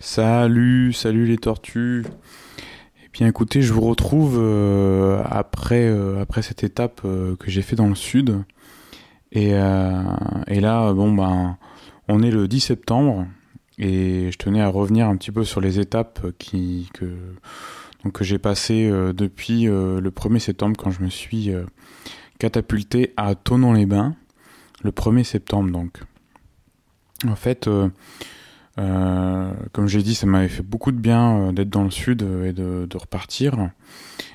Salut, salut les tortues. Eh bien écoutez, je vous retrouve euh, après, euh, après cette étape euh, que j'ai fait dans le sud. Et, là, bon ben, on est le 10 septembre et je tenais à revenir un petit peu sur les étapes que, que j'ai passées depuis le 1er septembre quand je me suis catapulté à Tonon-les-Bains. Le 1er septembre donc. En fait, euh, comme j'ai dit, ça m'avait fait beaucoup de bien euh, d'être dans le sud euh, et de, de repartir.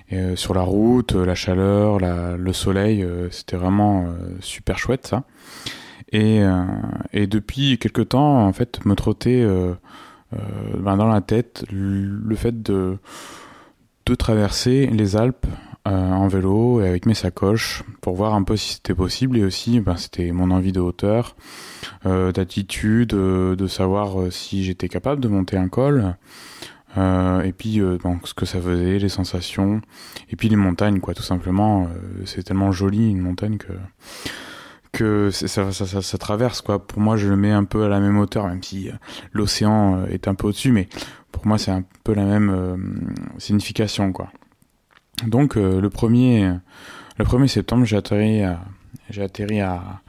Et, sur la route, la chaleur, la, le soleil, c'était vraiment super chouette ça. Et, et depuis quelques temps, en fait, me trottait ben dans la tête le fait de, de traverser les Alpes en vélo et avec mes sacoches pour voir un peu si c'était possible et aussi ben, c'était mon envie de hauteur, euh, d'attitude, euh, de savoir euh, si j'étais capable de monter un col. et puis bon, ce que ça faisait, les sensations, et puis les montagnes, quoi, tout simplement. c'est tellement joli une montagne que que ça, ça, ça, ça, traverse quoi. Pour moi, je le mets un peu à la même hauteur, même si l'océan est un peu au-dessus, mais pour moi, c'est un peu la même signification quoi. Donc euh, le premier le 1er septembre, j'ai atterri atterri à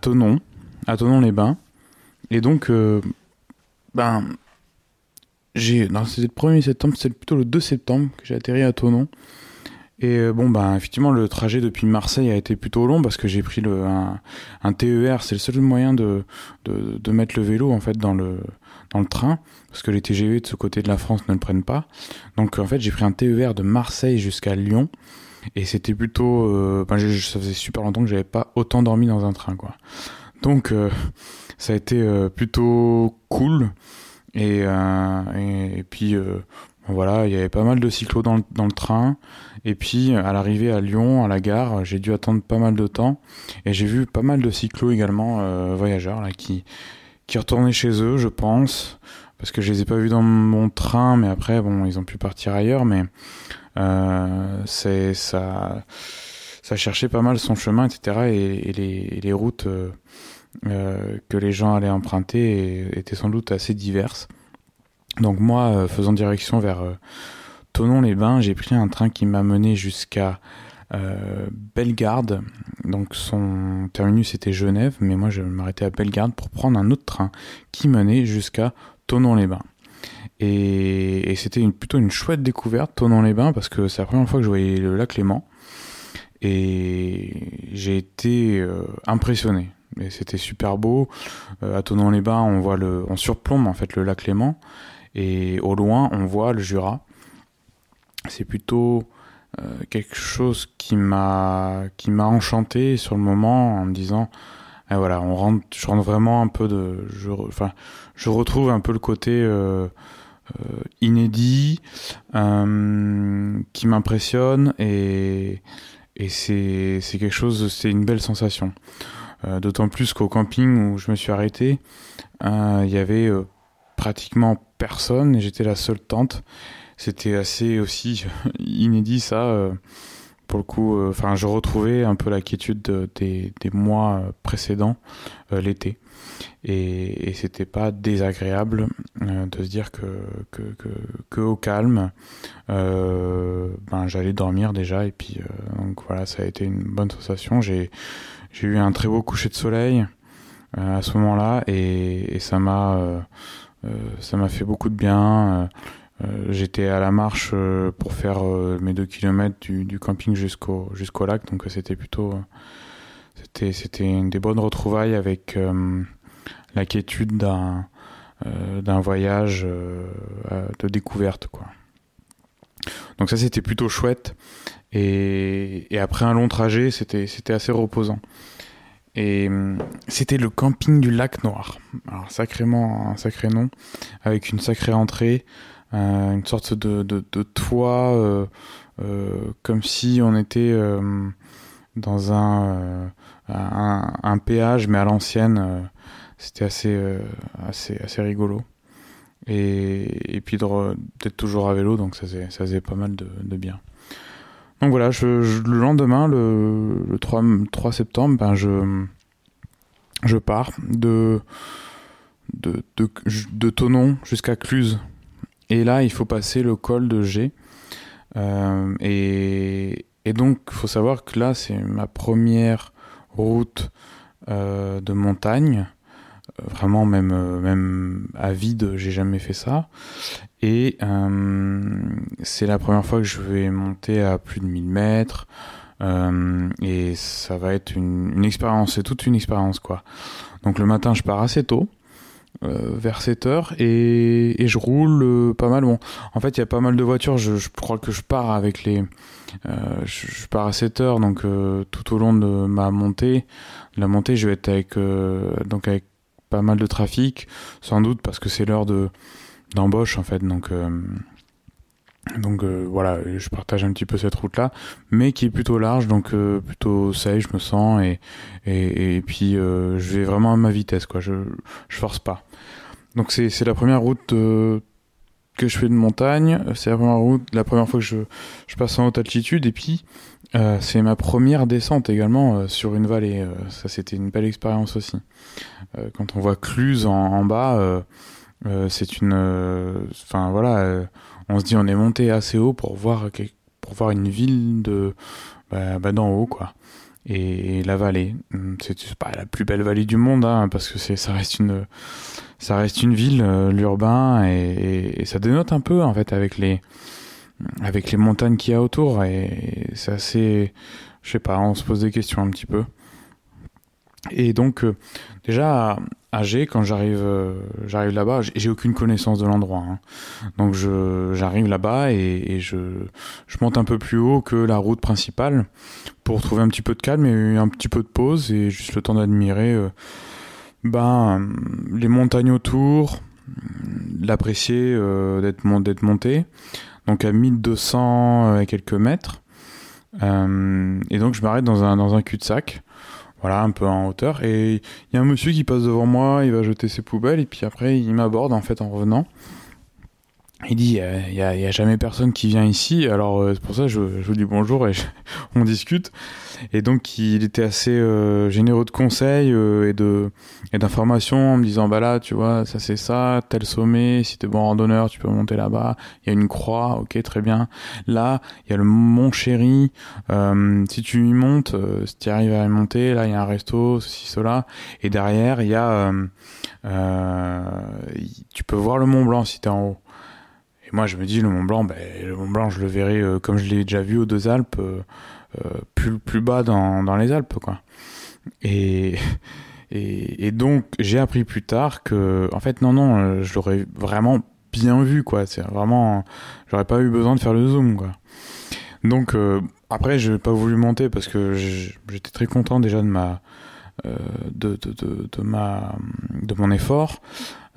Tonon-les-Bains. Et donc euh, ben j'ai non, c'était le 1er septembre, c'était plutôt le 2 septembre que j'ai atterri à Tonon. Et euh, bon, ben effectivement, le trajet depuis Marseille a été plutôt long parce que j'ai pris le, un, TER. C'est le seul moyen de, mettre le vélo en fait dans le, dans le train parce que les TGV de ce côté de la France ne le prennent pas. Donc en fait, j'ai pris un TER de Marseille jusqu'à Lyon et c'était plutôt. Euh, ben, ça faisait super longtemps que j'avais pas autant dormi dans un train, quoi. Donc euh, ça a été euh, plutôt cool et, et, et, puis voilà, il y avait pas mal de cyclos dans le, dans le train. Et puis, à l'arrivée à Lyon, à la gare, j'ai dû attendre pas mal de temps. Et j'ai vu pas mal de cyclos également, euh, voyageurs, là, qui, qui retournaient chez eux, je pense. Parce que je les ai pas vus dans mon train, mais après, bon, ils ont pu partir ailleurs. Mais euh, c'est ça, ça cherchait pas mal son chemin, etc. Et, les, les routes euh, euh que les gens allaient emprunter étaient sans doute assez diverses. Donc moi, faisant direction vers Tonon-les-Bains, j'ai pris un train qui m'a mené jusqu'à Bellegarde. Donc son terminus était Genève, mais moi je m'arrêtais à Bellegarde pour prendre un autre train qui menait jusqu'à Tonon-les-Bains. Et, et c'était plutôt une chouette découverte, Tonon-les-Bains, parce que c'est la première fois que je voyais le lac Léman. Et j'ai été euh, impressionné. Et c'était super beau. Euh, à Tonon-les-Bains, on voit le, on surplombe en fait le lac Léman. Et au loin, on voit le Jura. C'est plutôt euh, quelque chose qui m'a qui m'a enchanté sur le moment en me disant eh voilà on rentre je rentre vraiment un peu de je enfin je retrouve un peu le côté euh, euh, inédit euh, qui m'impressionne et et c'est c'est quelque chose c'est une belle sensation euh, d'autant plus qu'au camping où je me suis arrêté euh, il y avait pratiquement personne et j'étais la seule tente. C'était assez aussi inédit ça. Euh, pour le coup, euh, enfin, je retrouvais un peu la quiétude de, des, des, mois précédents, euh, l'été. Et, et c'était pas désagréable de se dire que, que, que, que au calme, ben, j'allais dormir déjà. Et puis, donc voilà, ça a été une bonne sensation. J'ai eu un très beau coucher de soleil à ce moment-là et, et ça m'a euh, ça m'a fait beaucoup de bien. Euh, j'étais à la marche euh, pour faire mes deux kilomètres du, camping jusqu'au jusqu'au lac, donc c'était plutôt c'était c'était une des bonnes retrouvailles avec la quiétude d'un d'un voyage de découverte quoi. Donc ça c'était plutôt chouette et, et après un long trajet c'était c'était assez reposant. Et c'était le camping du lac Noir. Alors sacrément un sacré nom, avec une sacrée entrée, euh, une sorte de, de, de toit, euh, euh, comme si on était euh, dans un, euh, un, péage, mais à l'ancienne. c'était assez, assez, assez rigolo. Et, et puis d'être toujours à vélo, donc ça faisait, ça faisait pas mal de, de bien. Donc voilà, le lendemain, le, le 3, 3 septembre, ben je, je pars de, de, de, de Tonon jusqu'à Cluse. Et là, il faut passer le col de G. Euh, et, donc, il faut savoir que là, c'est ma première route euh, de montagne. Euh, vraiment, même, même à vide, j'ai jamais fait ça. Et c'est la première fois que je vais monter à plus de 1000 mètres. Et ça va être une, une expérience, c'est toute une expérience quoi. Donc le matin je pars assez tôt, vers 7 heures, et, et je roule euh, pas mal. Bon, en fait il y a pas mal de voitures, je, je crois que je pars avec les... Euh, je, je, pars à 7 heures, donc euh, tout au long de ma montée, la montée je vais être avec, donc avec pas mal de trafic, sans doute parce que c'est l'heure de d'embauche en fait, donc... Donc euh, voilà, je partage un petit peu cette route-là, mais qui est plutôt large, donc euh, plutôt safe, je me sens, et, et, et puis euh, je vais vraiment à ma vitesse, quoi. Je, je force pas. Donc c'est la première route euh, que je fais de montagne. C'est la première route, la première fois que je je passe en haute altitude, et puis euh, c'est ma première descente également euh, sur une vallée. ça c'était une belle expérience aussi. quand on voit Cluse en, en bas, c'est une, enfin voilà on se dit on est monté assez haut pour voir pour voir une ville de bah, bah d'en haut quoi et, la vallée. Hum, c'est pas la plus belle vallée du monde hein, parce que c'est ça reste une ça reste une ville euh, l'urbain et, et, et, ça dénote un peu en fait avec les avec les montagnes qu'il y a autour. Et c'est assez je sais pas on se pose des questions un petit peu et donc euh, déjà à G quand j'arrive euh, j'arrive là-bas j'ai aucune connaissance de l'endroit hein. donc j'arrive là-bas et, je je monte un peu plus haut que la route principale pour trouver un petit peu de calme et un petit peu de pause et juste le temps d'admirer euh, ben les montagnes autour l'apprécier d'être monté donc à 1200 et quelques mètres et donc je m'arrête dans un dans un cul-de-sac voilà, un peu en hauteur. Et il y a un monsieur qui passe devant moi, il va jeter ses poubelles, et puis après, il m'aborde en fait en revenant. Il dit, il y, a, y a jamais personne qui vient ici, alors euh, c'est pour ça que je, je vous dis bonjour et je, on discute. Et donc il était assez euh, généreux de conseils euh, et de et d'informations en me disant bah là tu vois ça c'est ça tel sommet si t'es bon randonneur tu peux monter là-bas. Il y a une croix ok très bien. Là il y a le mont Chéri. Euh, si tu y montes euh, si tu arrives à y monter là il y a un resto ceci cela. Et derrière il y a euh, tu peux voir le Mont Blanc si t'es en haut et moi je me dis le Mont Blanc ben le Mont Blanc je le verrai comme je l'ai déjà vu aux deux Alpes euh, plus, plus bas dans, dans les Alpes, quoi. Et, et, et donc, j'ai appris plus tard que, en fait, non, non, euh, je l'aurais vraiment bien vu, quoi. C'est vraiment, j'aurais pas eu besoin de faire le zoom, quoi. Donc, euh, après, je n'ai pas voulu monter parce que j'étais très content déjà de ma, euh, de, de, de, ma, de mon effort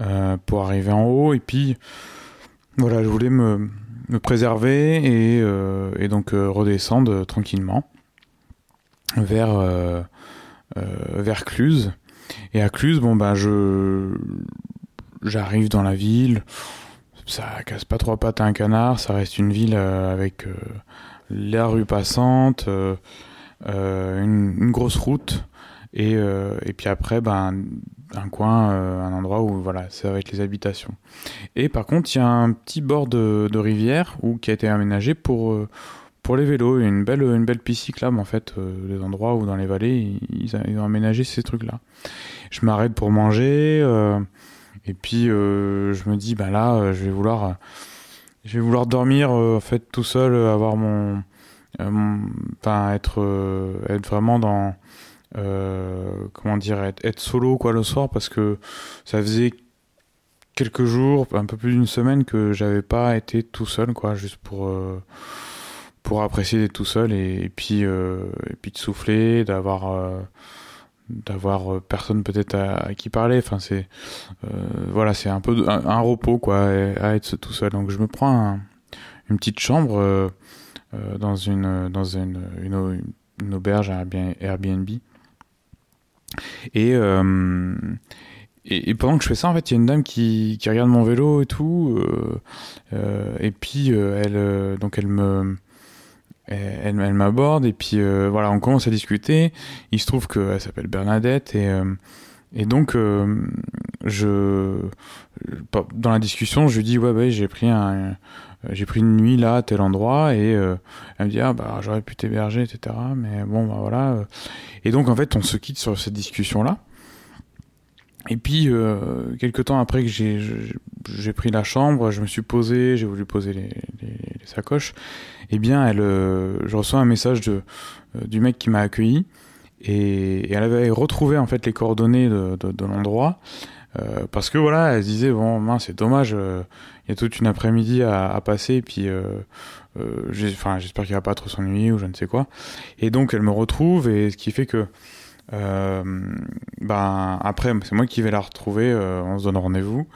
euh, pour arriver en haut. Et puis, voilà, je voulais me, préserver et, euh, donc euh, redescendre tranquillement vers euh, vers Cluse. Et à Cluse, bon ben je j'arrive dans la ville, ça casse pas trois pattes à un canard, ça reste une ville avec la rue passante, une, une, grosse route. Et, et puis après ben un coin euh, un endroit où voilà ça va être les habitations. Et par contre il y a un petit bord de, rivière où qui a été aménagé pour euh, pour les vélos. Il y a une belle une belle piste cyclable en fait euh, des endroits où dans les vallées ils, ils ont aménagé ces trucs là je m'arrête pour manger euh, et puis je me dis bah là je vais vouloir je vais vouloir dormir en fait tout seul avoir mon enfin être être vraiment dans comment dire être, solo quoi le soir parce que ça faisait quelques jours un peu plus d'une semaine que j'avais pas été tout seul quoi juste pour euh, pour apprécier d'être tout seul et, puis euh, puis de souffler d'avoir euh, d'avoir personne peut-être à, qui parler. Enfin c'est euh, voilà c'est un peu un, repos quoi à être tout seul. Donc je me prends un, une petite chambre euh, dans une dans une, une, auberge Airbnb et, euh, et, et, pendant que je fais ça, en fait, il y a une dame qui, qui regarde mon vélo et tout. Euh, euh, et puis, elle, donc, elle me. Elle, elle m'aborde et puis voilà on commence à discuter il se trouve qu'elle s'appelle Bernadette et, et donc je dans la discussion, je lui dis ouais, ouais j'ai pris un j'ai pris une nuit là tel endroit et elle me dit ah bah j'aurais pu t'héberger etc mais bon bah voilà et donc en fait on se quitte sur cette discussion là et puis, euh, quelques temps après que j'ai, pris la chambre, je me suis posé, j'ai voulu poser les, sacoches. Eh bien, elle, euh, je reçois un message de, euh, du mec qui m'a accueilli. Et, elle avait retrouvé en fait les coordonnées de, l'endroit. Euh, parce que voilà, elle se disait, bon, mince, c'est dommage, il y a toute une après-midi à, passer, et puis enfin, j'espère qu'il va pas trop s'ennuyer ou je ne sais quoi. Et donc, elle me retrouve, et ce qui fait que euh, ben après, c'est moi qui vais la retrouver. Euh, on se donne rendez-vous.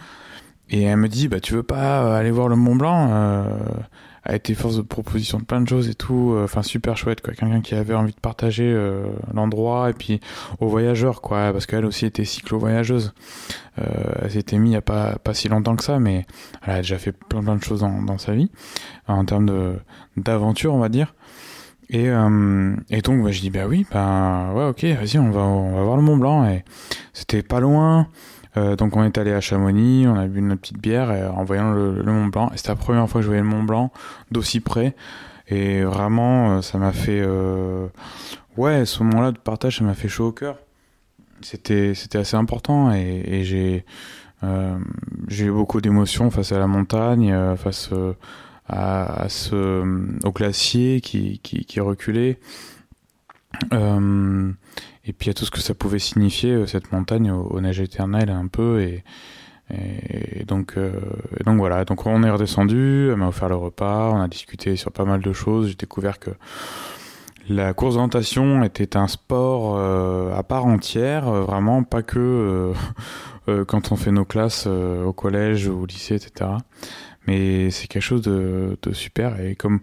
Et elle me dit, bah tu veux pas aller voir le Mont Blanc euh, a été force de proposition de plein de choses et tout. Euh, enfin super chouette quoi. Quelqu'un qui avait envie de partager euh, l'endroit et puis aux voyageurs quoi, parce qu'elle aussi était cyclo-voyageuse. Euh, elle s'était mise il y a pas pas si longtemps que ça, mais elle a déjà fait plein plein de choses dans, sa vie en termes d'aventure on va dire. Et, et donc bah, je dis bah oui, bah ouais ok, vas-y on va on va voir le Mont Blanc et c'était pas loin. Euh, donc on est allé à Chamonix, on a bu une petite bière en voyant le, Mont Blanc. C'était la première fois que je voyais le Mont Blanc d'aussi près et vraiment euh, ça m'a fait euh, ouais ce moment-là de partage ça m'a fait chaud au cœur. C'était assez important et, j'ai eu beaucoup d'émotions face à la montagne, face à, ce, au glacier qui, qui, reculait. Et puis à tout ce que ça pouvait signifier, euh, cette montagne au, au neige éternelle un peu. Et, donc, euh, donc voilà, donc on est redescendu, elle m'a offert le repas, on a discuté sur pas mal de choses, j'ai découvert que la course d'orientation était un sport euh, à part entière, vraiment pas que quand on fait nos classes au collège ou au lycée, etc mais c'est quelque chose de, de, super et comme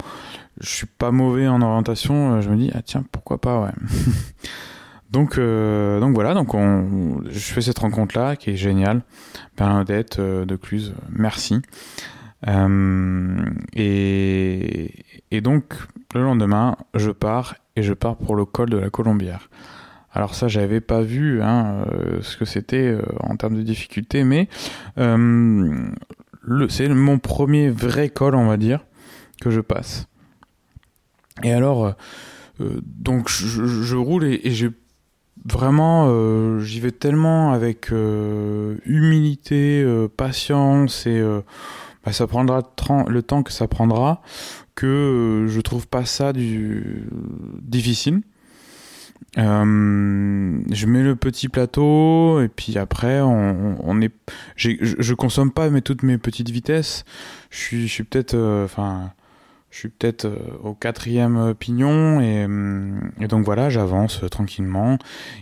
je suis pas mauvais en orientation je me dis ah tiens pourquoi pas ouais donc euh, donc voilà donc on je fais cette rencontre là qui est géniale. Bernadette euh, de Cluse merci. Euh, et et donc le lendemain je pars et je pars pour le col de la Colombière. Alors ça, j'avais pas vu hein, euh, ce que c'était en termes de difficulté, mais c'est mon premier vrai col, on va dire, que je passe. Et alors, donc je, je, roule et, et j'ai vraiment, euh, j'y vais tellement avec euh, humilité, euh, patience et bah, ça prendra le temps que ça prendra que je trouve pas ça difficile. Je mets le petit plateau et puis après on, est je, je consomme pas mais toutes mes petites vitesses je suis peut-être enfin je suis peut-être euh, au quatrième pignon et, et donc voilà j'avance tranquillement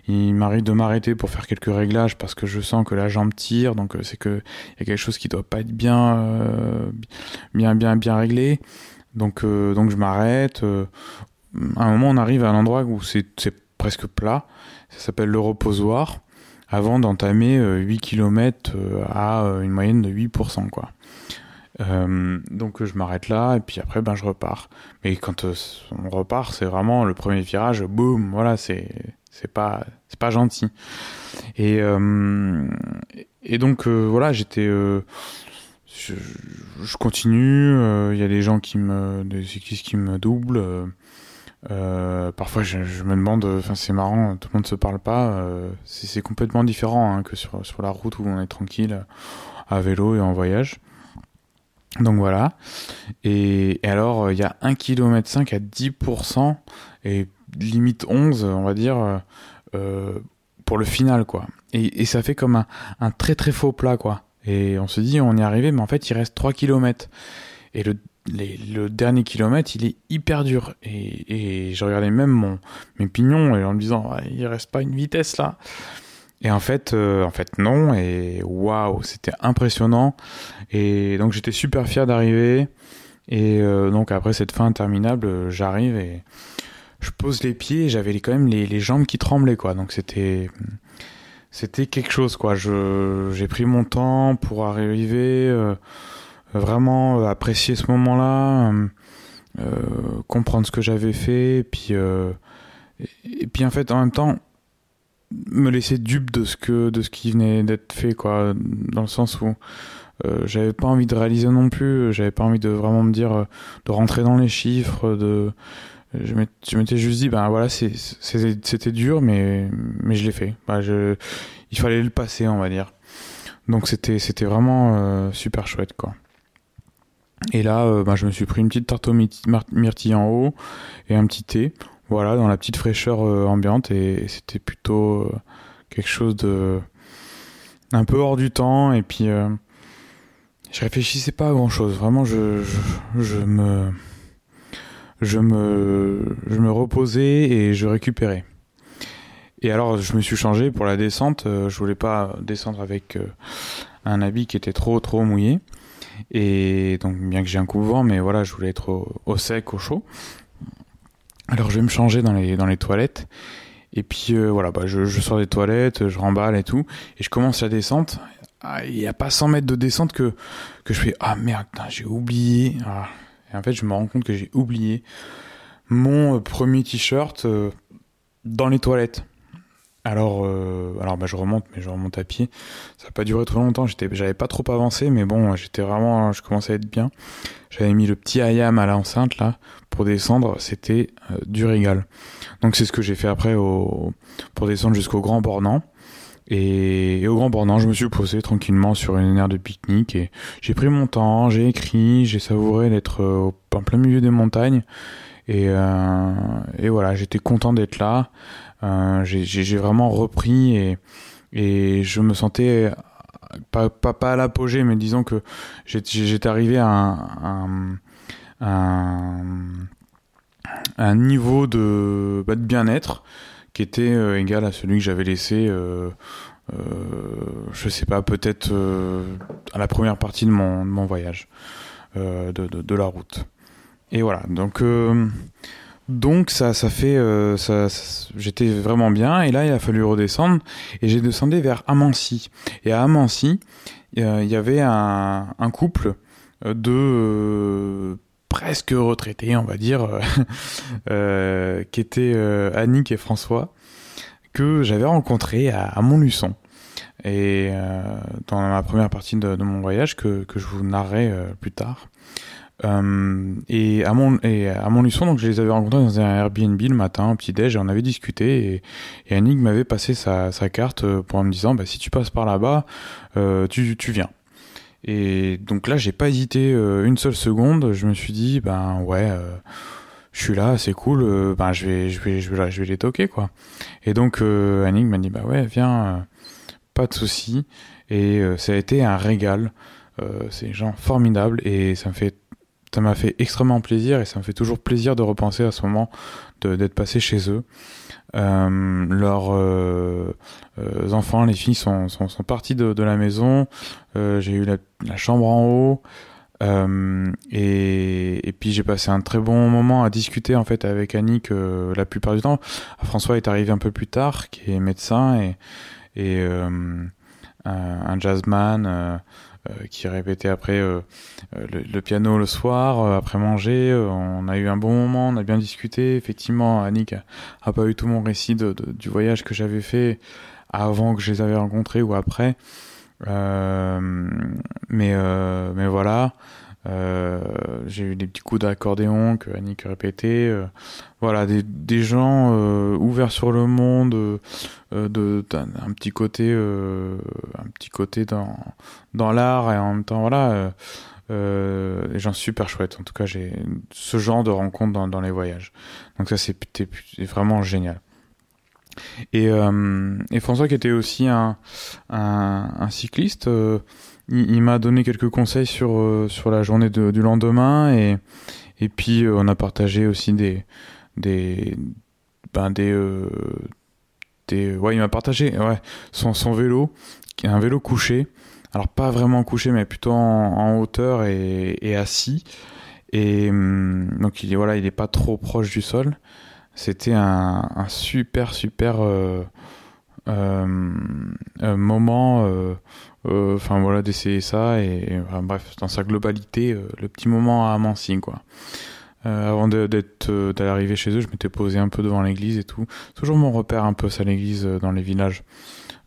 il m'arrive de m'arrêter pour faire quelques réglages parce que je sens que la jambe tire donc c'est que il y a quelque chose qui doit pas être bien euh, bien bien bien réglé donc donc je m'arrête à un moment on arrive à un endroit où c'est presque plat. Ça s'appelle le reposoir. Avant d'entamer 8 km à euh, une moyenne de 8%. Quoi. Euh, donc je m'arrête là et puis après ben je repars. Mais quand euh, on repart, c'est vraiment le premier virage, boum, voilà, c'est c'est pas c'est pas gentil. Et euh, et donc voilà, j'étais je, je, continue, il y a des gens qui me des cyclistes qui me doublent parfois, je, me demande, enfin, c'est marrant, tout le monde se parle pas. C'est complètement différent hein, que sur, sur la route où on est tranquille, à vélo et en voyage. Donc voilà. Et, et alors, il y a 1 km 5 à 10% et limite 11, on va dire, euh, pour le final, quoi. Et, et ça fait comme un, un, très très faux plat, quoi. Et on se dit, on est arrivé, mais en fait, il reste 3 km. Et le le dernier kilomètre, il est hyper dur. Et, et je regardais même mon, mes pignons et en me disant, ouais, il reste pas une vitesse là. Et en fait, euh, en fait non. Et waouh, c'était impressionnant. Et donc j'étais super fier d'arriver. Et euh, donc après cette fin interminable, j'arrive et je pose les pieds. J'avais quand même les, jambes qui tremblaient quoi. Donc c'était c'était quelque chose quoi. Je j'ai pris mon temps pour arriver. Euh, vraiment euh, apprécier ce moment-là, euh, euh, comprendre ce que j'avais fait, et puis, et, et, puis en fait, en même temps, me laisser dupe de ce que de ce qui venait d'être fait quoi. Dans le sens où euh, j'avais pas envie de réaliser non plus. J'avais pas envie de vraiment me dire de rentrer dans les chiffres de je m'étais juste dit ben voilà c'était dur mais mais je l'ai fait. Bah, je, il fallait le passer on va dire. Donc c'était c'était vraiment super chouette quoi. Et là, euh, bah, je me suis pris une petite tarte aux myrtilles en haut et un petit thé, voilà, dans la petite fraîcheur euh, ambiante. Et, c'était plutôt euh, quelque chose de un peu hors du temps. Et puis, je réfléchissais pas à grand chose. Vraiment, je, je, me je me je me reposais et je récupérais. Et alors, je me suis changé pour la descente. Je voulais pas descendre avec un habit qui était trop trop mouillé. Et donc, bien que j'ai un coup mais voilà, je voulais être au, sec, au chaud. Alors, je vais me changer dans les, dans les toilettes. Et puis, euh, voilà, bah, je, je, sors des toilettes, je remballe et tout. Et je commence la descente. Ah, il n'y a pas 100 mètres de descente que, que je fais Ah merde, j'ai oublié. Ah. Et en fait, je me rends compte que j'ai oublié mon euh, premier t-shirt euh, dans les toilettes. Alors, euh, alors bah, je remonte, mais je remonte à pied. Ça n'a pas duré trop longtemps. J'étais, j'avais pas trop avancé, mais bon, j'étais vraiment, je commençais à être bien. J'avais mis le petit ayam à l'enceinte là pour descendre. C'était euh, du régal. Donc c'est ce que j'ai fait après au, pour descendre jusqu'au Grand Bornand. Et, au Grand Bornand, je me suis posé tranquillement sur une aire de pique-nique et j'ai pris mon temps, j'ai écrit, j'ai savouré d'être euh, en plein milieu des montagnes. Et, euh, et voilà, j'étais content d'être là. Euh, j'ai vraiment repris et, je me sentais pas, à l'apogée, mais disons que j'étais arrivé à un, niveau de, bah, bien-être qui était euh, égal à celui que j'avais laissé, euh, euh, je sais pas, peut-être euh, à la première partie de mon, voyage, de, de, la route. Et voilà, donc donc ça, fait, euh, j'étais vraiment bien. Et là, il a fallu redescendre. Et j'ai descendu vers Amancy. Et à Amancy, il y avait un, couple de euh, presque retraités, on va dire, euh, qui étaient Annick et François, que j'avais rencontrés à, Montluçon. Et dans ma première partie de, de, mon voyage, que, que je vous narrerai plus tard. Euh, et à mon et à donc je les avais rencontrés dans un Airbnb le matin, au petit déj, et on avait discuté. Et, et Annick m'avait passé sa, sa carte euh, pour me disant, bah, si tu passes par là-bas, euh, tu, tu viens. Et donc là, j'ai pas hésité une seule seconde. Je me suis dit, ben ouais, je suis là, c'est cool. ben je vais, je vais, je vais, je vais les toquer quoi. Et donc Annick m'a dit, bah ouais, viens, pas de souci. Et ça a été un régal. c'est des gens formidables et ça me fait ça m'a fait extrêmement plaisir et ça me fait toujours plaisir de repenser à ce moment d'être passé chez eux. Euh, leurs euh, euh, enfants, les filles sont, sont, sont partis de, de, la maison. Euh, j'ai eu la, la, chambre en haut. Euh, et, et, puis j'ai passé un très bon moment à discuter en fait avec Annick la plupart du temps. François est arrivé un peu plus tard, qui est médecin et, et un, jazzman qui répétait après euh, euh, le, piano le soir, après manger. on a eu un bon moment, on a bien discuté. Effectivement, Annick a, pas eu tout mon récit de, du voyage que j'avais fait avant que je les avais rencontrés ou après. mais, mais voilà. Euh, j'ai eu des petits coups d'accordéon que Annick répétait. Euh, voilà, des, des gens euh, ouverts sur le monde, euh, de, un petit côté, un petit côté dans dans l'art et en même temps voilà, des gens super chouettes. En tout cas, j'ai ce genre de rencontres dans, dans les voyages. Donc ça, c'est vraiment génial. Et, et François qui était aussi un, un, un cycliste il, m'a donné quelques conseils sur euh, sur la journée du lendemain et et puis euh, on a partagé aussi des des ben des euh, des ouais il m'a partagé ouais son son vélo un vélo couché. Alors pas vraiment couché mais plutôt en, hauteur et, assis. Et hum, donc il est voilà il est pas trop proche du sol. C'était un, super super euh, moment enfin voilà d'essayer ça et, bref dans sa globalité euh, le petit moment à Amancy quoi avant d'être d'aller arriver chez eux, je m'étais posé un peu devant l'église et tout. Toujours mon repère un peu, ça l'église dans les villages.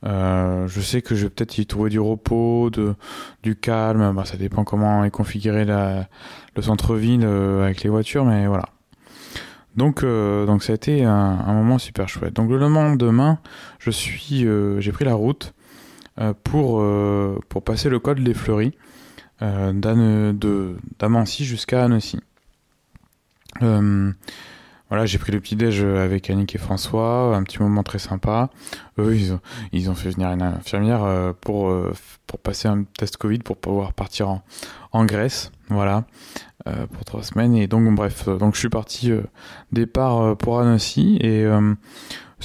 je sais que je vais peut-être y trouver du repos, de, du calme. Bah, ça dépend comment est configuré la, le centre-ville avec les voitures, mais voilà. Donc, euh, donc ça a été un, moment super chouette. Donc le lendemain, je suis, euh, j'ai pris la route euh, pour pour passer le col des Fleuries de d'Amancy jusqu'à Annecy. voilà, j'ai pris le petit déj avec Annick et François, un petit moment très sympa. Eux, ils ont, ils ont fait venir une infirmière pour pour passer un test Covid pour pouvoir partir en, en Grèce. Voilà. Euh, pour trois semaines. Et donc, bref, euh, donc je suis parti euh, départ pour Annecy. Et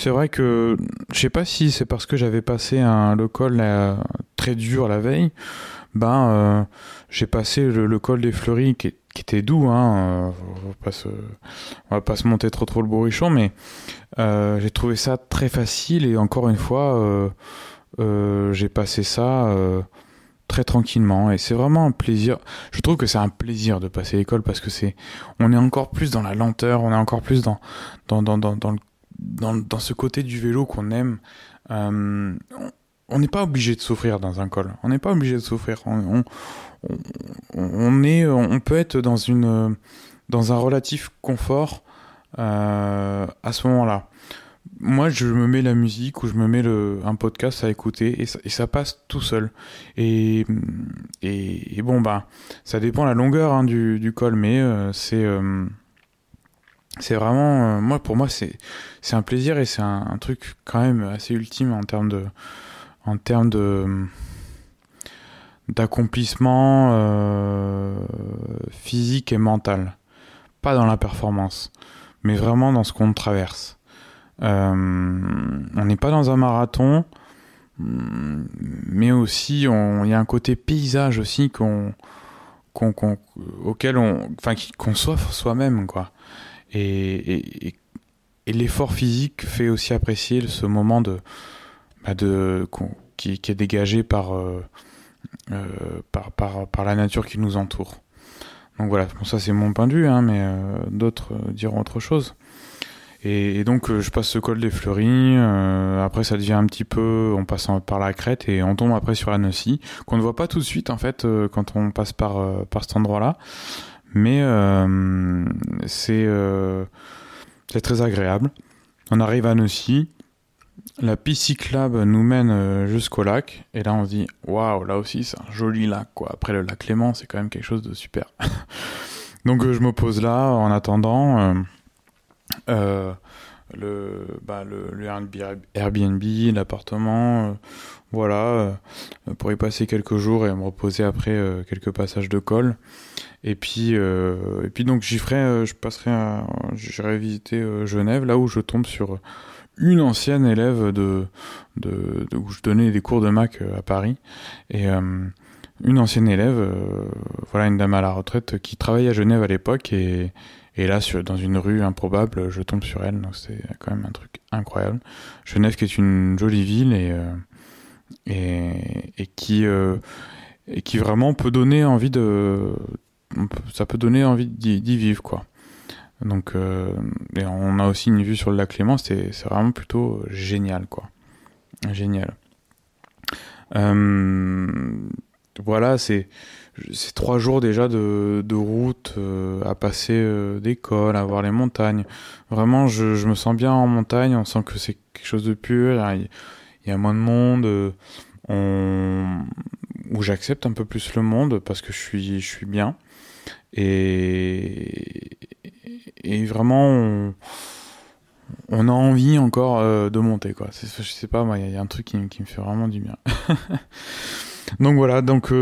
c'est vrai que je sais pas si c'est parce que j'avais passé un, le col très dur la veille. Ben, j'ai passé le, col des Fleuries qui, était doux. Hein, on, va pas se, on va pas se monter trop trop le bourrichon, mais j'ai trouvé ça très facile. Et encore une fois, j'ai passé ça très tranquillement et c'est vraiment un plaisir. Je trouve que c'est un plaisir de passer l'école parce que c'est on est encore plus dans la lenteur, on est encore plus dans dans dans dans dans, dans, ce côté du vélo qu'on aime. Euh, on n'est pas obligé de souffrir dans un col. On n'est pas obligé de souffrir. On, peut être dans un relatif confort euh, à ce moment-là moi, je me mets la musique ou je me mets un podcast à écouter et ça, passe tout seul. Et, bon, bah, ça dépend la longueur hein, du, col, mais euh, c'est c'est vraiment, euh, moi, pour moi, c'est c'est un plaisir et c'est un, truc quand même assez ultime en termes de en termes de d'accomplissement physique et mental. Pas dans la performance, mais vraiment dans ce qu'on traverse. Euh, on n'est pas dans un marathon, mais aussi il y a un côté paysage aussi qu'on, auquel on, enfin qu'on s'offre soi-même quoi. Et, l'effort physique fait aussi apprécier ce moment de, bah qui, est dégagé par, euh, euh, par, par, la nature qui nous entoure. Donc voilà, ça c'est mon point de vue, hein, mais d'autres diront autre chose. Et, donc euh, je passe ce col des Fleuries. Euh, après ça devient un petit peu, on passe par la crête et on tombe après sur Annecy, qu'on ne voit pas tout de suite en fait euh, quand on passe par par cet endroit-là. Mais c'est c'est très agréable. On arrive à Annecy. La piste nous mène jusqu'au lac et là on se dit waouh là aussi c'est un joli lac. Après le lac Clément c'est quand même quelque chose de super. donc je me pose là en attendant. Euh, le, bah, le, Airbnb, l'appartement, euh, voilà, euh, pour y passer quelques jours et me reposer après quelques passages de col. Et puis, et puis donc j'y ferai, je passerai, j'irai visiter Genève, là où je tombe sur une ancienne élève de, de, de, où je donnais des cours de Mac à Paris et une ancienne élève, voilà une dame à la retraite qui travaillait à Genève à l'époque et et là, sur, dans une rue improbable, je tombe sur elle. Donc c'est quand même un truc incroyable. Genève, qui est une jolie ville et euh, et, et, qui euh, et qui vraiment peut donner envie de ça peut donner envie d'y vivre quoi. Donc euh, et on a aussi une vue sur le lac Clément. C'est vraiment plutôt génial quoi. Génial. voilà, c'est trois jours déjà de, de route euh, à passer euh, d'école, à voir les montagnes. Vraiment, je, je, me sens bien en montagne. On sent que c'est quelque chose de pur. Il y a, moins de monde. Euh, on, où j'accepte un peu plus le monde parce que je suis, je suis bien. Et, vraiment, on, a envie encore de monter. Quoi. Je sais pas, il y, a un truc qui, me fait vraiment du bien. donc voilà, donc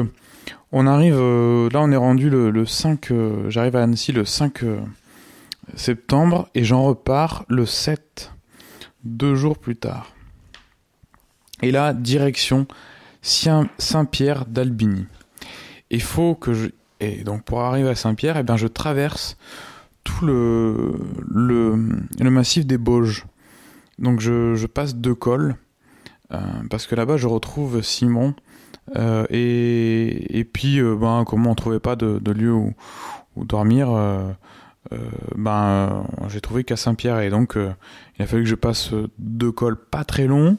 on arrive, euh, là on est rendu le, 5, euh, j'arrive à Annecy le 5 euh, septembre et j'en repars le 7, deux jours plus tard. Et là, direction Saint-Pierre d'Albigny. Il faut que je... Et donc pour arriver à Saint-Pierre, eh bien, je traverse tout le, le, massif des Bauges. Donc je, passe deux cols, parce que là-bas je retrouve Simon, euh, et, et puis, euh, ben, comme on trouvait pas de, lieu où, dormir, euh, ben j'ai trouvé qu'à Saint-Pierre et donc il a fallu que je passe deux cols pas très longs.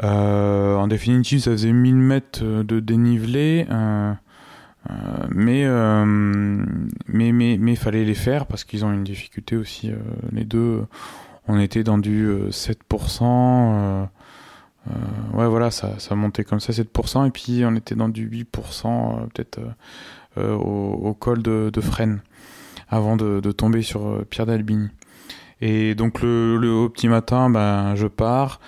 en définitive, ça faisait 1000 mètres de dénivelé. Mais, mais mais mais fallait les faire parce qu'ils ont une difficulté aussi les deux on était dans du 7% euh, ouais, voilà, ça, ça montait comme ça 7%, et puis on était dans du 8% euh, peut-être euh, au, col de, de Fresnes, avant de, de tomber sur Pierre d'Albini. Et donc le, le, au petit matin, ben, je pars,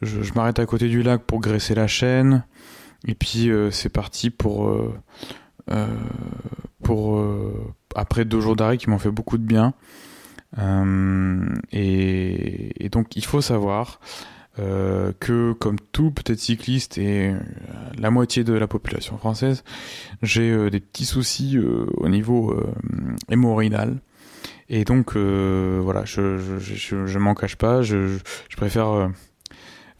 je, je m'arrête à côté du lac pour graisser la chaîne, et puis c'est parti pour... pour après deux jours d'arrêt qui m'ont fait beaucoup de bien. Et, et, donc il faut savoir euh, que comme tout peut-être cycliste et euh, la moitié de la population française, j'ai euh, des petits soucis au niveau hémorroïdal. Et donc voilà, je, je, je, je m'en cache pas, je, je préfère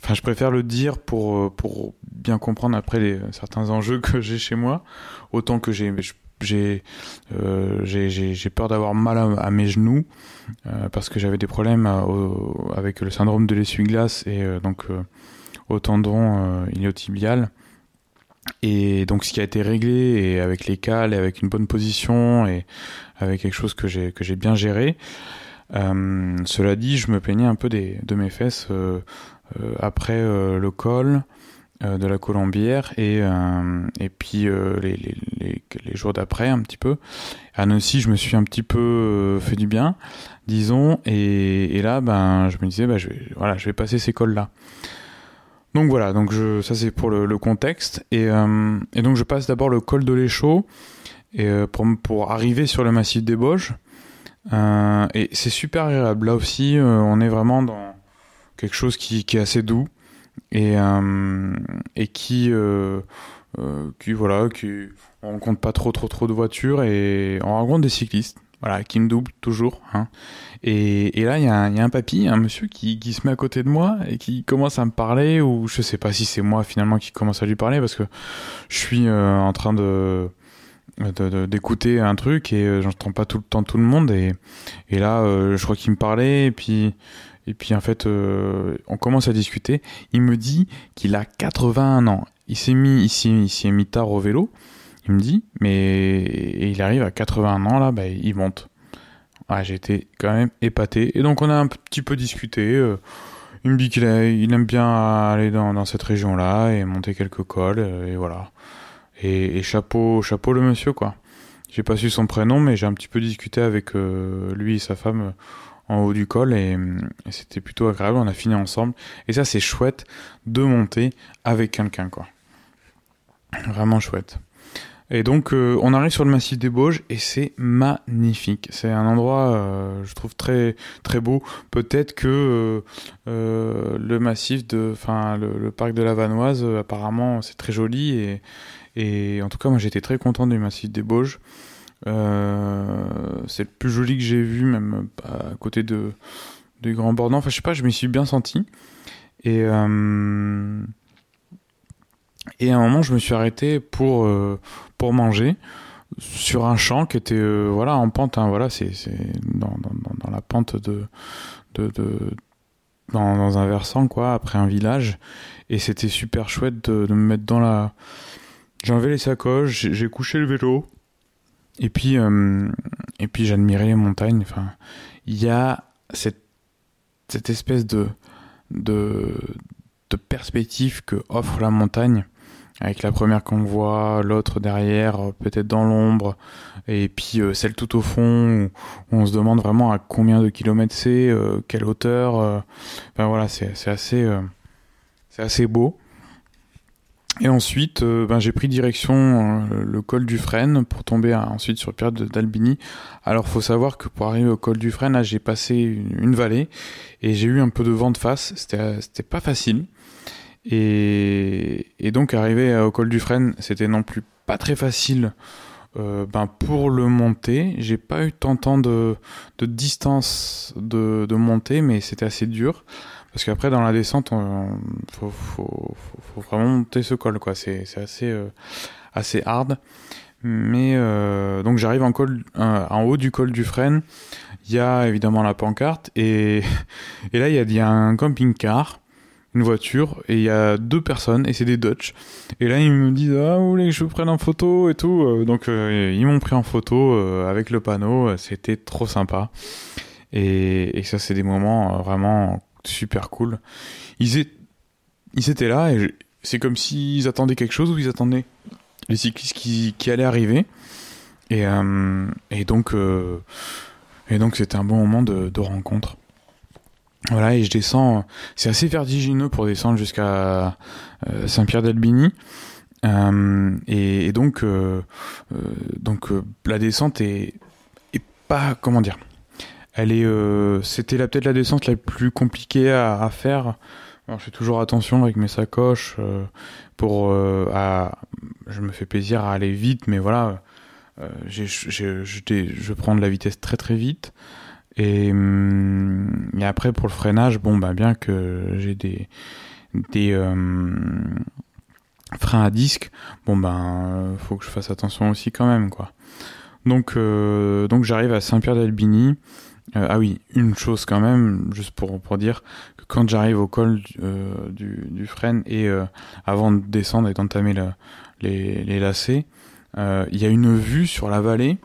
enfin je préfère le dire pour pour bien comprendre après les certains enjeux que j'ai chez moi. Autant que j'ai j'ai euh, j'ai peur d'avoir mal à, mes genoux euh, parce que j'avais des problèmes euh, avec le syndrome de l'essuie-glace et euh, donc au tendon iliotibial. Et donc ce qui a été réglé et avec les cales et avec une bonne position et avec quelque chose que j'ai que j'ai bien géré cela dit je me plaignais un peu des de mes fesses après le col euh, de la Colombière et euh, et puis euh, les, les, les, jours d'après un petit peu. À Nancy je me suis un petit peu fait du bien disons et, et là ben je me disais ben je vais voilà je vais passer ces cols là donc voilà donc je ça c'est pour le, contexte. Et et donc je passe d'abord le col de l'Échaud pour pour arriver sur le massif des Bauges. Et c'est super agréable. Là aussi on est vraiment dans quelque chose qui, est assez doux et euh, et qui euh, euh, qui voilà qui on rencontre pas trop trop trop de voitures et on rencontre des cyclistes voilà qui me doublent toujours hein. et, et là il y, y, a un papy un monsieur qui, qui se met à côté de moi et qui commence à me parler ou je sais pas si c'est moi finalement qui commence à lui parler parce que je suis en train de d'écouter un truc et j'entends pas tout le temps tout le monde et, et là je crois qu'il me parlait et puis et puis en fait, euh, on commence à discuter. Il me dit qu'il a 81 ans. Il s'est mis, il s'est mis tard au vélo. Il me dit, mais et il arrive à 81 ans là, bah, il monte. Ouais, j'ai été quand même épaté. Et donc on a un petit peu discuté. Euh, il me dit qu'il il aime bien aller dans, cette région-là et monter quelques cols et voilà. Et, chapeau, chapeau le monsieur quoi. J'ai pas su son prénom, mais j'ai un petit peu discuté avec euh, lui et sa femme en haut du col et, c'était plutôt agréable. On a fini ensemble et ça c'est chouette de monter avec quelqu'un quoi. Vraiment chouette. Et donc euh, on arrive sur le massif des Bauges et c'est magnifique. C'est un endroit euh, je trouve très très beau. Peut-être que euh, le massif de enfin le, parc de la Vanoise apparemment c'est très joli et et en tout cas moi j'étais très content du massif des Bauges. Euh, c'est le plus joli que j'ai vu, même à côté de, du Grand Bornand. Enfin, je sais pas, je m'y suis bien senti. Et, euh, et à un moment, je me suis arrêté pour, euh, pour manger sur un champ qui était voilà en pente. Hein, voilà, c'est dans, dans, dans, la pente de, de, de dans, dans, un versant quoi, après un village. Et c'était super chouette de, de me mettre dans la. J'ai enlevé les sacoches, j'ai couché le vélo. Et puis, euh, et puis j'admirais les montagnes. Enfin, il y a cette, cette espèce de, de, de perspective que offre la montagne, avec la première qu'on voit, l'autre derrière, peut-être dans l'ombre, et puis euh, celle tout au fond, où, on se demande vraiment à combien de kilomètres c'est, euh, quelle hauteur. Euh, enfin voilà, c'est assez, euh, c'est assez beau. Et ensuite, euh, ben, j'ai pris direction euh, le col du Frêne pour tomber ensuite sur Pierre d'Albini. Alors, faut savoir que pour arriver au col du Frêne, j'ai passé une, vallée et j'ai eu un peu de vent de face. C'était, c'était pas facile. Et, donc, arriver au col du Frêne, c'était non plus pas très facile. Euh, ben pour le monter, j'ai pas eu tant, tant de, de distance de, de montée, mais c'était assez dur. Parce qu'après, dans la descente, il faut, faut, faut, vraiment monter ce col, quoi. C'est assez, euh, assez hard. Mais euh, donc j'arrive en, col, euh, en haut du col du Frêne. Il y a évidemment la pancarte et, et là il y a, y a un camping-car, une voiture et il y a deux personnes et c'est des Dutch. Et là ils me disent ah vous voulez que je vous prenne en photo et tout. Euh, donc ils m'ont pris en photo avec le panneau. C'était trop sympa. Et, et ça c'est des moments vraiment super cool. Ils, étaient là et c'est comme s'ils attendaient quelque chose ou ils attendaient les cyclistes qui, allaient arriver. Et, euh, euh, et donc c'était un bon moment de, rencontre. Voilà, et je descends. C'est assez vertigineux pour descendre jusqu'à euh, Saint-Pierre-d'Albigny. Et, et, donc, donc la descente est, est, pas comment dire. Elle est, c'était peut-être la descente la plus compliquée à, faire alors, je fais toujours attention avec mes sacoches euh, pour euh, à, je me fais plaisir à aller vite, mais voilà, euh, j'ai, j'ai, je prends de la vitesse très très vite. Et, hum, et après pour le freinage, bon bah bien que j'ai des des freins à disque, bon ben faut que je fasse attention aussi quand même quoi. Donc donc j'arrive à Saint-Pierre d'Albini. Ah oui, une chose quand même, juste pour, pour dire quand j'arrive au col euh, du, du frêne et euh, avant de descendre et d'entamer les, les lacets, euh, il y a une vue sur la vallée.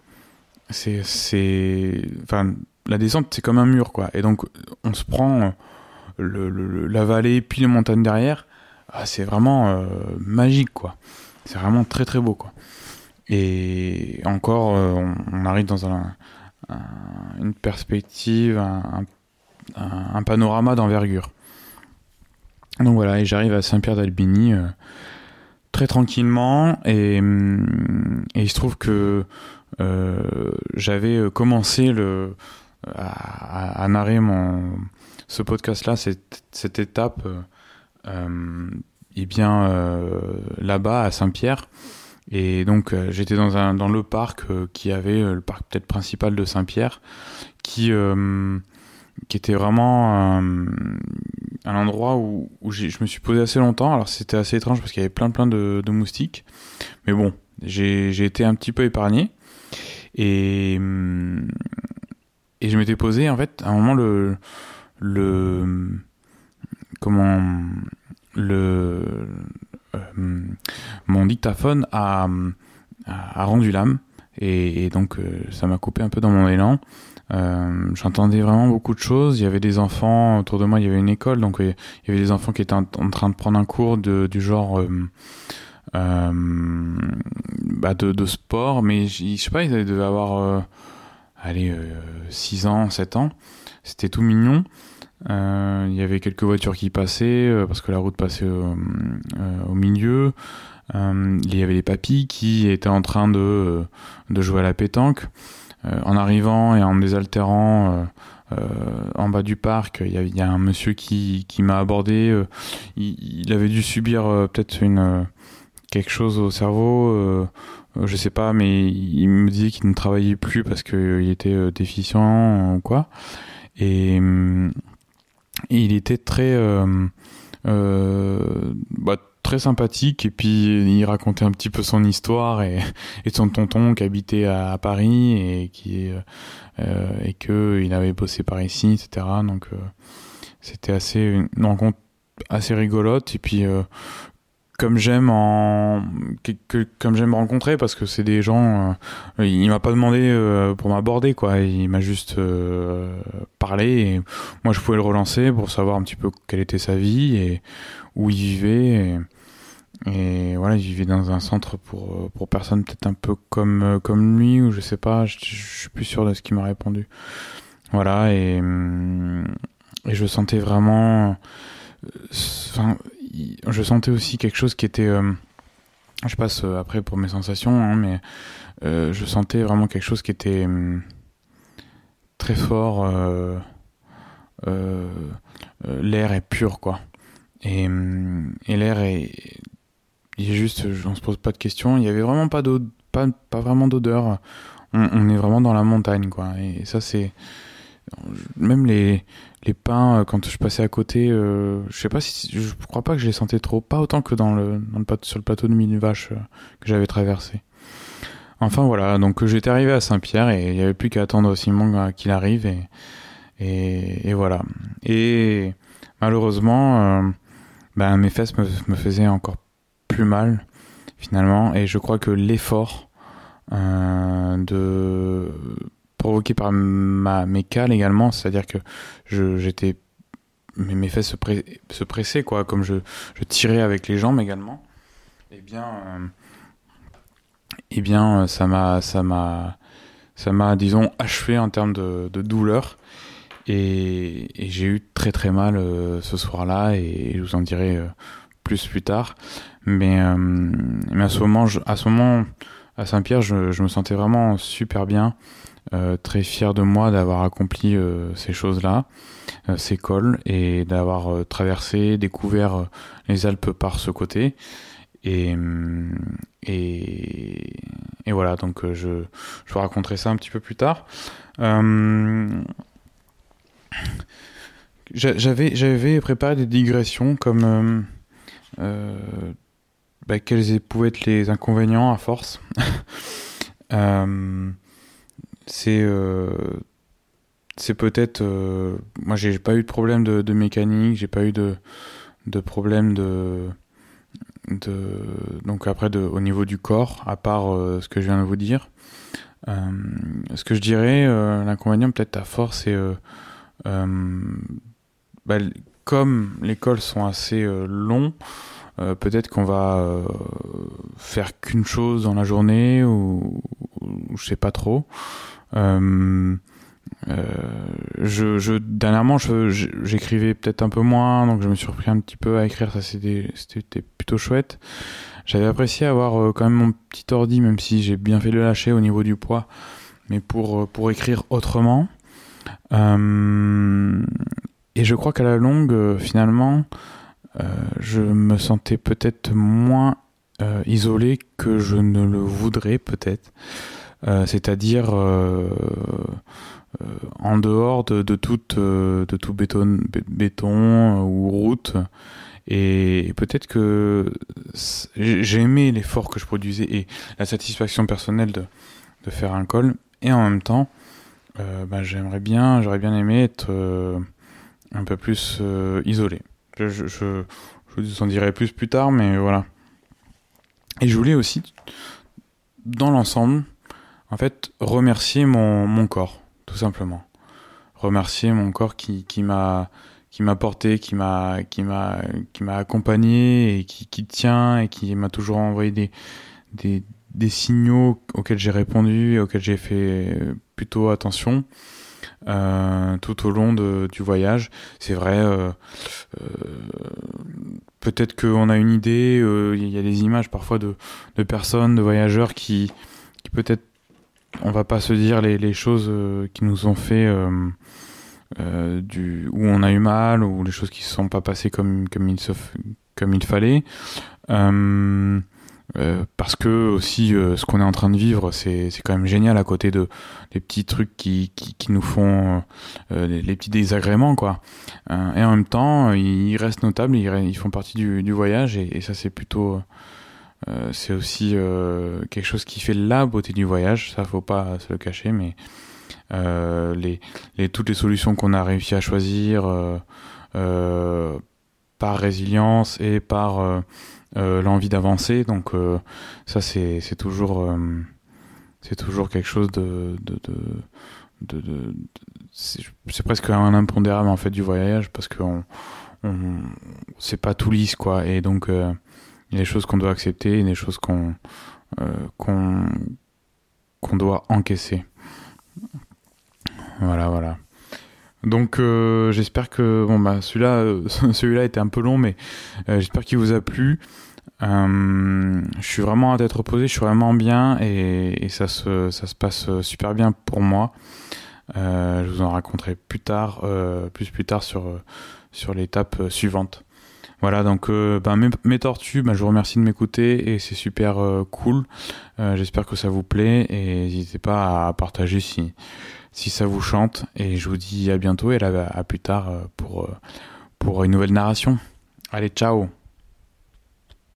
C'est, c'est, enfin, la descente c'est comme un mur quoi. Et donc on se prend le, la vallée puis les montagnes derrière. Ah, c'est vraiment magique quoi. C'est vraiment très très beau quoi. Et encore, on, arrive dans un, une perspective, un, panorama d'envergure. Donc voilà, et j'arrive à Saint-Pierre d'Albini euh, très tranquillement, et, mm, et, il se trouve que euh, j'avais euh, commencé le, à, narrer mon, ce podcast-là, cette, cette, étape, et bien là-bas à Saint-Pierre. Et donc j'étais dans, un, dans le parc qui avait le parc peut-être principal de Saint-Pierre, qui qui était vraiment euh, un endroit où, où je me suis posé assez longtemps. Alors c'était assez étrange parce qu'il y avait plein plein de, de moustiques. Mais bon, j'ai été un petit peu épargné. Et, et je m'étais posé, en fait, à un moment, le. le comment. Le. Euh, mon dictaphone a, a, rendu l'âme. Et, donc, euh, ça m'a coupé un peu dans mon élan. Euh, j'entendais vraiment beaucoup de choses. Il y avait des enfants autour de moi. Il y avait une école, donc il y avait des enfants qui étaient en, train de prendre un cours du genre bah de, sport, mais je sais pas, ils devaient avoir allez 6 ans, 7 ans. C'était tout mignon. Il y avait quelques voitures qui passaient parce que la route passait au milieu. il y avait des papis qui étaient en train de, de jouer à la pétanque. Euh, en arrivant et en me désaltérant euh, euh, en bas du parc, il y, a un monsieur qui, qui m'a abordé. Il, avait dû subir peut-être une quelque chose au cerveau. je sais pas, mais il me disait qu'il ne travaillait plus parce qu'il était déficient ou quoi. Et, il était très bah, très sympathique. Et puis il racontait un petit peu son histoire et, et son tonton qui habitait à, Paris et qui euh, et que il avait bossé par ici etc donc euh, c'était assez une rencontre assez rigolote. Et puis euh, comme j'aime en que, comme j'aime rencontrer parce que c'est des gens euh, il m'a pas demandé euh, pour m'aborder quoi. Il m'a juste euh, parlé et moi je pouvais le relancer pour savoir un petit peu quelle était sa vie et où il vivait et, voilà il vivait dans un centre pour pour personnes peut-être un peu comme comme lui ou je sais pas. Je, je suis plus sûr de ce qu'il m'a répondu. Voilà et et je sentais vraiment enfin je sentais aussi quelque chose qui était euh, je passe euh, après pour mes sensations hein, mais euh, je sentais vraiment quelque chose qui était très fort l'air est pur quoi. Et, et l'air est il est juste on se pose pas de questions. Il y avait vraiment pas pas, pas vraiment d'odeur. On, est vraiment dans la montagne quoi. Et ça c'est même les les pins euh, quand je passais à côté euh, je sais pas si je crois pas que je les sentais trop pas autant que dans le, sur le plateau de mille vaches euh, que j'avais traversé enfin voilà, donc j'étais arrivé à Saint-Pierre et il n'y avait plus qu'à attendre Simon qu'il arrive et, et, voilà. Et malheureusement, ben, mes fesses me, me, faisaient encore plus mal finalement et je crois que l'effort de provoqué par ma, mes cales également, c'est-à-dire que j'étais mes, fesses se, pressaient quoi, comme je, tirais avec les jambes également. Eh bien, euh, eh bien, ça m'a, ça m'a, disons, achevé en termes de, douleur. Et, j'ai eu très très mal euh, ce soir-là, et je vous en dirai euh, plus plus tard. Mais, mais à ce moment, à ce moment, à Saint-Pierre, je, me sentais vraiment super bien. Euh, très fier de moi d'avoir accompli euh, ces choses-là, euh, ces cols, et d'avoir traversé, découvert les Alpes par ce côté. Et, et voilà, donc je, vous raconterai ça un petit peu plus tard. j'avais, j'avais préparé des digressions comme bah, quels pouvaient être les inconvénients à force. c'est euh, c'est peut-être euh, moi j'ai pas eu de problème de, mécanique j'ai pas eu de de problème de de donc après de, au niveau du corps à part euh, ce que je viens de vous dire ce que je dirais l'inconvénient peut-être à force c'est bah, comme les cols sont assez longs peut-être qu'on va faire qu'une chose dans la journée ou, ou je sais pas trop euh, euh, dernièrement, j'écrivais peut-être un peu moins, donc je me suis repris un petit peu à écrire. Ça, c'était plutôt chouette. J'avais apprécié avoir euh, quand même mon petit ordi, même si j'ai bien fait le lâcher au niveau du poids, mais pour, écrire autrement. Et je crois qu'à la longue, finalement, je me sentais peut-être moins isolé que je ne le voudrais peut-être. Euh, c'est-à-dire euh, euh, en dehors de, de, de tout béton, béton ou route. Et peut-être que j'ai aimé l'effort que je produisais et la satisfaction personnelle de, de faire un col. Et en même temps, euh, bah, j'aimerais bien, j'aurais bien aimé être euh, un peu plus euh, isolé. Je, je, je, vous en dirai plus plus tard, mais voilà. Et je voulais aussi, dans l'ensemble, en fait, remercier mon, mon corps, tout simplement. Remercier mon corps qui, qui m'a qui m'a porté, qui m'a qui m'a qui m'a accompagné et qui, tient et qui m'a toujours envoyé des, des, des signaux auxquels j'ai répondu et auxquels j'ai fait plutôt attention euh, tout au long du voyage. C'est vrai, euh, euh, peut-être qu'on a une idée, il y a des images parfois de, personnes, de voyageurs qui, peut-être on va pas se dire les, choses qui nous ont fait où on a eu mal ou les choses qui se sont pas passées comme il comme il fallait parce que aussi ce qu'on est en train de vivre c'est quand même génial à côté de des petits trucs qui qui, nous font les, les, petits désagréments quoi. Et en même temps ils restent notables ils, font partie du, voyage et, ça c'est plutôt euh, c'est aussi euh, quelque chose qui fait la beauté du voyage, ça faut pas se le cacher, mais euh, les, toutes les solutions qu'on a réussi à choisir par résilience et par l'envie d'avancer, donc ça c'est toujours c'est toujours quelque chose de, de, de, c'est presque un impondérable en fait du voyage parce que on, c'est pas tout lisse quoi et donc euh, il y a des choses qu'on doit accepter et des choses qu'on euh, qu'on qu'on doit encaisser. Voilà, voilà. Donc euh, j'espère que bon bah celui-là euh, celui-là était un peu long mais euh, j'espère qu'il vous a plu. Euh, je suis vraiment à tête reposée, je suis vraiment bien et, et, ça se ça se passe super bien pour moi. je vous en raconterai plus tard plus plus tard sur sur l'étape suivante. Voilà, donc euh, ben, mes, mes, tortues, ben, je vous remercie de m'écouter et c'est super euh, cool. Euh, J'espère que ça vous plaît et n'hésitez pas à partager si, si ça vous chante. Et je vous dis à bientôt et à, à plus tard euh, pour, euh, pour une nouvelle narration. Allez, ciao